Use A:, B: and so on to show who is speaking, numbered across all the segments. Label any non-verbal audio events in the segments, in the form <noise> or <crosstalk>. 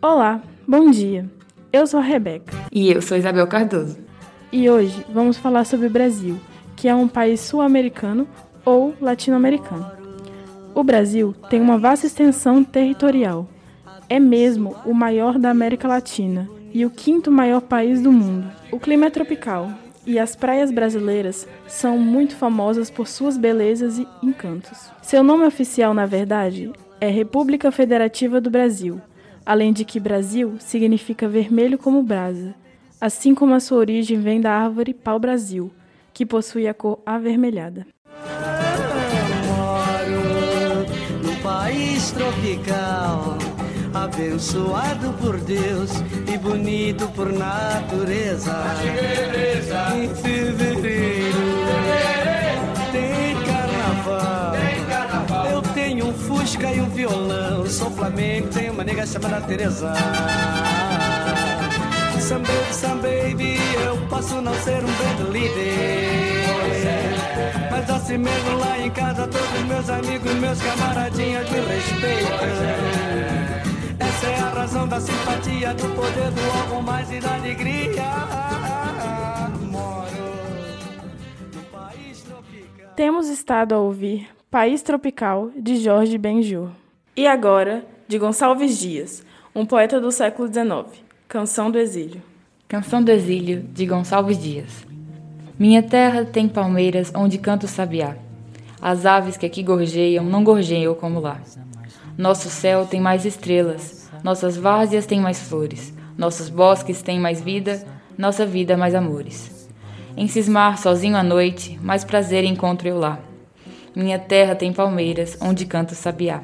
A: Olá, bom dia. Eu sou a Rebeca
B: E eu sou Isabel Cardoso.
A: e hoje vamos falar sobre o Brasil, que é um país sul-americano ou latino-americano. O Brasil tem uma vasta extensão territorial. É mesmo o maior da América Latina e o quinto maior país do mundo. O clima é tropical e as praias brasileiras são muito famosas por suas belezas e encantos. Seu nome oficial, na verdade, é República Federativa do Brasil, além de que Brasil significa vermelho como brasa, assim como a sua origem vem da árvore pau-brasil, que possui a cor avermelhada.
C: moro num país tropical, abençoado por Deus e bonito por natureza. Em fevereiro fusca e um violão, sou flamengo, tenho uma nega chamada Teresa. Some baby, some baby, eu posso não ser um band líder. Mas assim mesmo lá em casa, todos meus amigos, meus camaradinhas me respeitam. Essa é a razão da simpatia, do poder do algo mais e da alegria. Moro no país tropical.
A: Temos estado a ouvir País Tropical, de Jorge Benjur. E agora, de Gonçalves Dias, um poeta do século XIX, Canção do Exílio.
B: Canção do Exílio, de Gonçalves Dias. Minha terra tem palmeiras onde canta o sabiá. As aves que aqui gorjeiam não gorjeiam como lá. Nosso céu tem mais estrelas, nossas várzeas têm mais flores, nossos bosques têm mais vida, nossa vida mais amores. Em cismar sozinho à noite, mais prazer encontro eu lá. Minha terra tem palmeiras onde canta o sabiá.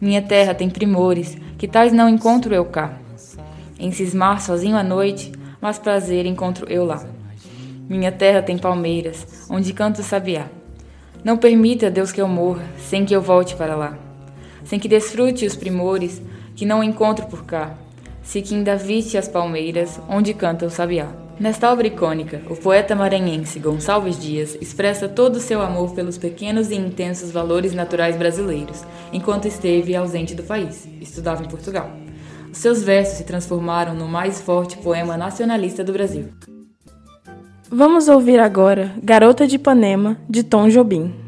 B: Minha terra tem primores, que tais não encontro eu cá. Em cismar sozinho à noite, mais prazer encontro eu lá. Minha terra tem palmeiras, onde canta o sabiá. Não permita, Deus, que eu morra, sem que eu volte para lá. Sem que desfrute os primores, que não encontro por cá. Se que ainda viste as palmeiras, onde canta o sabiá. Nesta obra icônica, o poeta maranhense Gonçalves Dias expressa todo o seu amor pelos pequenos e intensos valores naturais brasileiros, enquanto esteve ausente do país, estudava em Portugal. Os seus versos se transformaram no mais forte poema nacionalista do Brasil.
A: Vamos ouvir agora Garota de Ipanema, de Tom Jobim.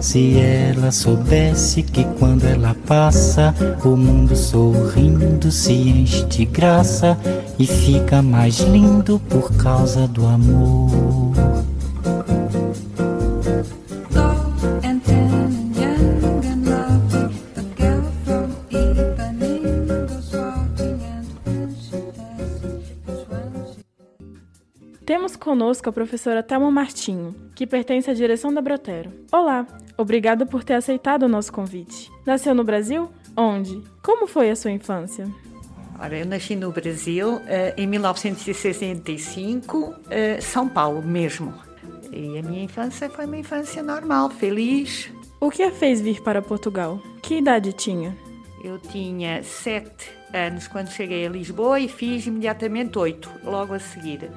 D: Se ela soubesse que quando ela passa, o mundo sorrindo se enche de graça e fica mais lindo por causa do amor.
A: Temos conosco a professora Thelma Martinho, que pertence à direção da Brotero. Olá, obrigada por ter aceitado o nosso convite. Nasceu no Brasil? Onde? Como foi a sua infância?
E: Ora, eu nasci no Brasil eh, em 1965, eh, São Paulo mesmo. E a minha infância foi uma infância normal, feliz.
A: O que a fez vir para Portugal? Que idade tinha?
E: Eu tinha sete anos quando cheguei a Lisboa e fiz imediatamente oito, logo a seguir.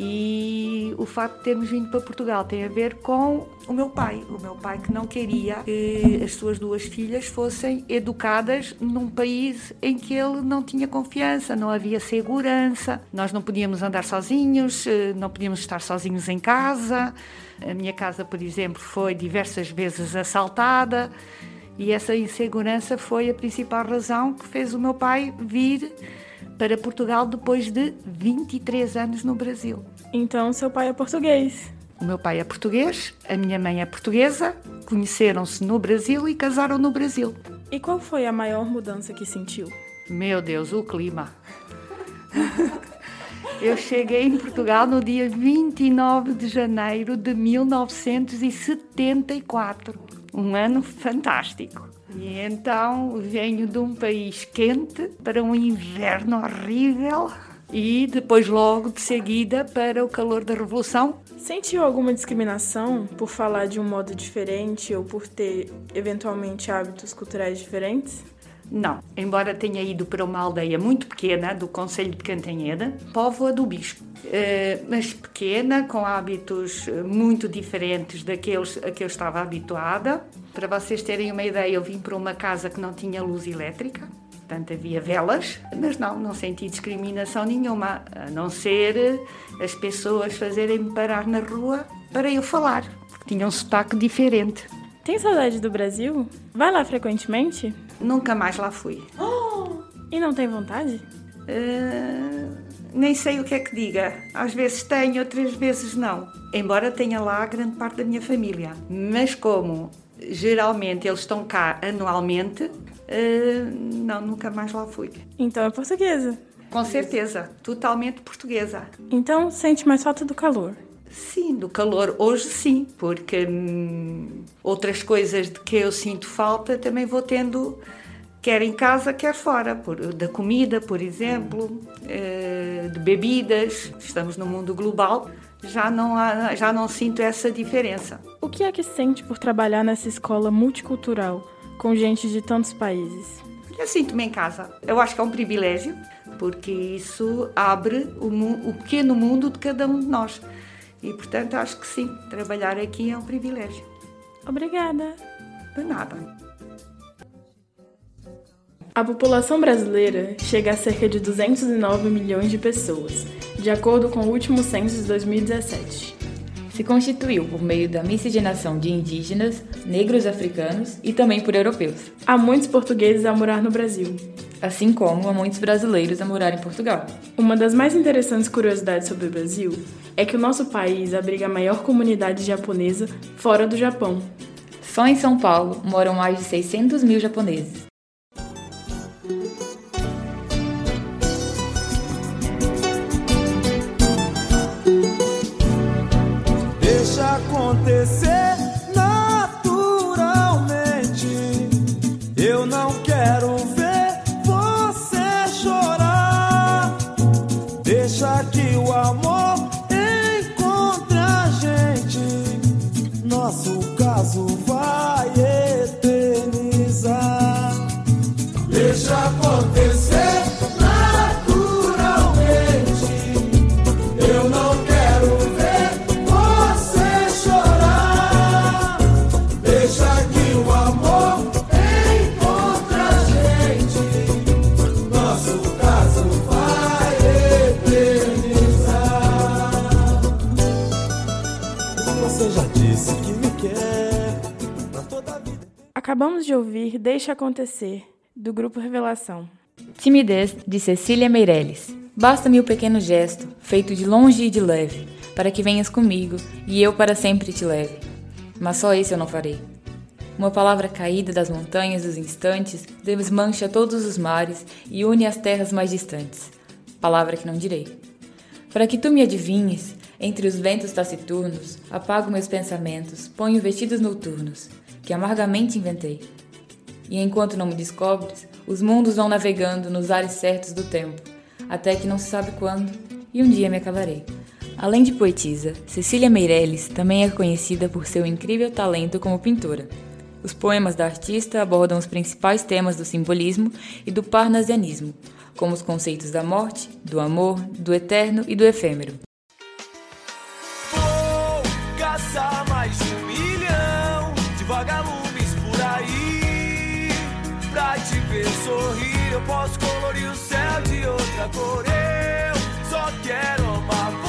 E: E o facto de termos vindo para Portugal tem a ver com o meu pai. O meu pai que não queria que as suas duas filhas fossem educadas num país em que ele não tinha confiança, não havia segurança, nós não podíamos andar sozinhos, eh, não podíamos estar sozinhos em casa. A minha casa, por exemplo, foi diversas vezes assaltada. E essa insegurança foi a principal razão que fez o meu pai vir para Portugal depois de 23 anos no Brasil.
A: Então, seu pai é português.
E: O meu pai é português, a minha mãe é portuguesa, conheceram-se no Brasil e casaram no Brasil.
A: E qual foi a maior mudança que sentiu?
E: Meu Deus, o clima. Eu cheguei em Portugal no dia 29 de janeiro de 1974. Um ano fantástico. E então venho de um país quente para um inverno horrível e depois logo de seguida para o calor da Revolução.
A: Sentiu alguma discriminação por falar de um modo diferente ou por ter eventualmente hábitos culturais diferentes?
E: Não, embora tenha ido para uma aldeia muito pequena do Conselho de Cantanhede, Póvoa do Bispo, Eh, mas pequena, com hábitos eh, muito diferentes daqueles a que eu estava habituada. Para vocês terem uma ideia, eu vim para uma casa que não tinha luz elétrica, portanto havia velas, mas não, não senti discriminação nenhuma, a não ser eh, as pessoas fazerem-me parar na rua para eu falar, porque tinham um sotaque diferente.
A: Tem saudade do Brasil? Vai lá frequentemente?
E: Nunca mais lá fui. <gasps>
A: E não tem vontade?
E: Ah, nem sei o que é que diga. Às vezes tenho, outras vezes não. Embora tenha lá grande parte da minha família. Mas como geralmente eles estão cá anualmente, ah, não, nunca mais lá fui.
A: Então é portuguesa.
E: Com certeza, totalmente portuguesa.
A: Então sente mais falta do calor.
E: Sim, do calor hoje sim, porque hum, outras coisas de que eu sinto falta também vou tendo, quer em casa, quer fora, por, da comida, por exemplo, eh, de bebidas. Estamos no mundo global, já não, há, já não sinto essa diferença.
A: O que é que sente por trabalhar nessa escola multicultural com gente de tantos países?
E: Eu sinto-me em casa. Eu acho que é um privilégio, porque isso abre o, o pequeno mundo de cada um de nós. E, portanto, acho que sim, trabalhar aqui é um privilégio.
A: Obrigada.
E: De nada.
A: A população brasileira chega a cerca de 209 milhões de pessoas, de acordo com o último censo de 2017.
B: Se constituiu por meio da miscigenação de indígenas, negros africanos e também por europeus,
A: Há muitos portugueses a morar no Brasil.
B: Assim como há muitos brasileiros a morar em Portugal.
A: Uma das mais interessantes curiosidades sobre o Brasil é que o nosso país abriga a maior comunidade japonesa fora do Japão.
B: Só em São Paulo moram mais de 600 mil japoneses.
F: Deixa acontecer naturalmente. Eu não quero Você já disse que me quer pra toda a vida.
A: Acabamos de ouvir Deixa Acontecer, do grupo Revelação.
B: Timidez de Cecília Meirelles. Basta-me o pequeno gesto, feito de longe e de leve, para que venhas comigo e eu para sempre te leve. Mas só isso eu não farei. Uma palavra caída das montanhas dos instantes desmancha todos os mares e une as terras mais distantes. Palavra que não direi. Para que tu me adivinhes, entre os ventos taciturnos, apago meus pensamentos, ponho vestidos noturnos, que amargamente inventei. E enquanto não me descobres, os mundos vão navegando nos ares certos do tempo, até que não se sabe quando, e um dia me acabarei. Além de poetisa, Cecília Meirelles também é conhecida por seu incrível talento como pintora. Os poemas da artista abordam os principais temas do simbolismo e do parnasianismo, como os conceitos da morte, do amor, do eterno e do efêmero.
G: sair pra te ver sorrir. Eu posso colorir o céu de outra cor. Eu só quero amar você.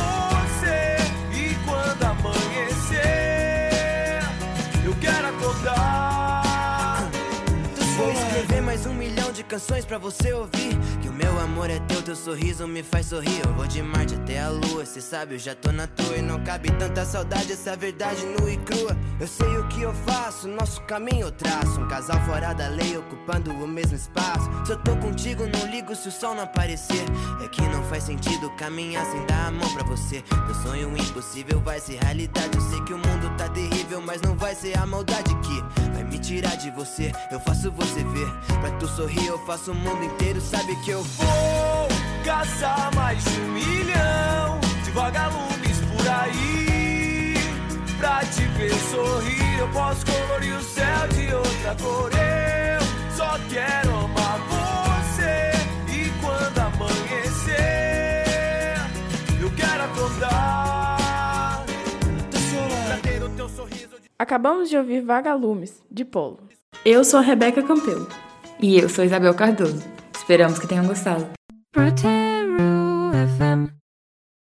H: Canções pra você ouvir. Que o meu amor é teu, teu sorriso me faz sorrir. Eu vou de Marte até a lua, cê sabe, eu já tô na tua. E não cabe tanta saudade, essa verdade nua e crua. Eu sei o que eu faço, nosso caminho eu traço. Um casal fora da lei, ocupando o mesmo espaço. Se eu tô contigo, não ligo se o sol não aparecer. É que não faz sentido caminhar sem dar a mão pra você. Teu sonho impossível vai ser realidade. Eu sei que o mundo tá terrível, mas não vai ser a maldade que vai me tirar de você. Eu faço você ver. Pra tu sorrir, eu faço o mundo inteiro. Sabe que eu
G: Vou caçar mais de um milhão de vagalumes por aí. Pra te ver sorrir, eu posso colorir o céu de outra cor. Eu só quero amar você. E quando amanhecer, eu quero acordar. Pra ter o teu sorriso de
A: Acabamos de ouvir Vagalumes, de Polo. Eu sou a Rebeca Campelo.
B: E eu sou Isabel Cardoso. Esperamos que tenham gostado.
I: Protero FM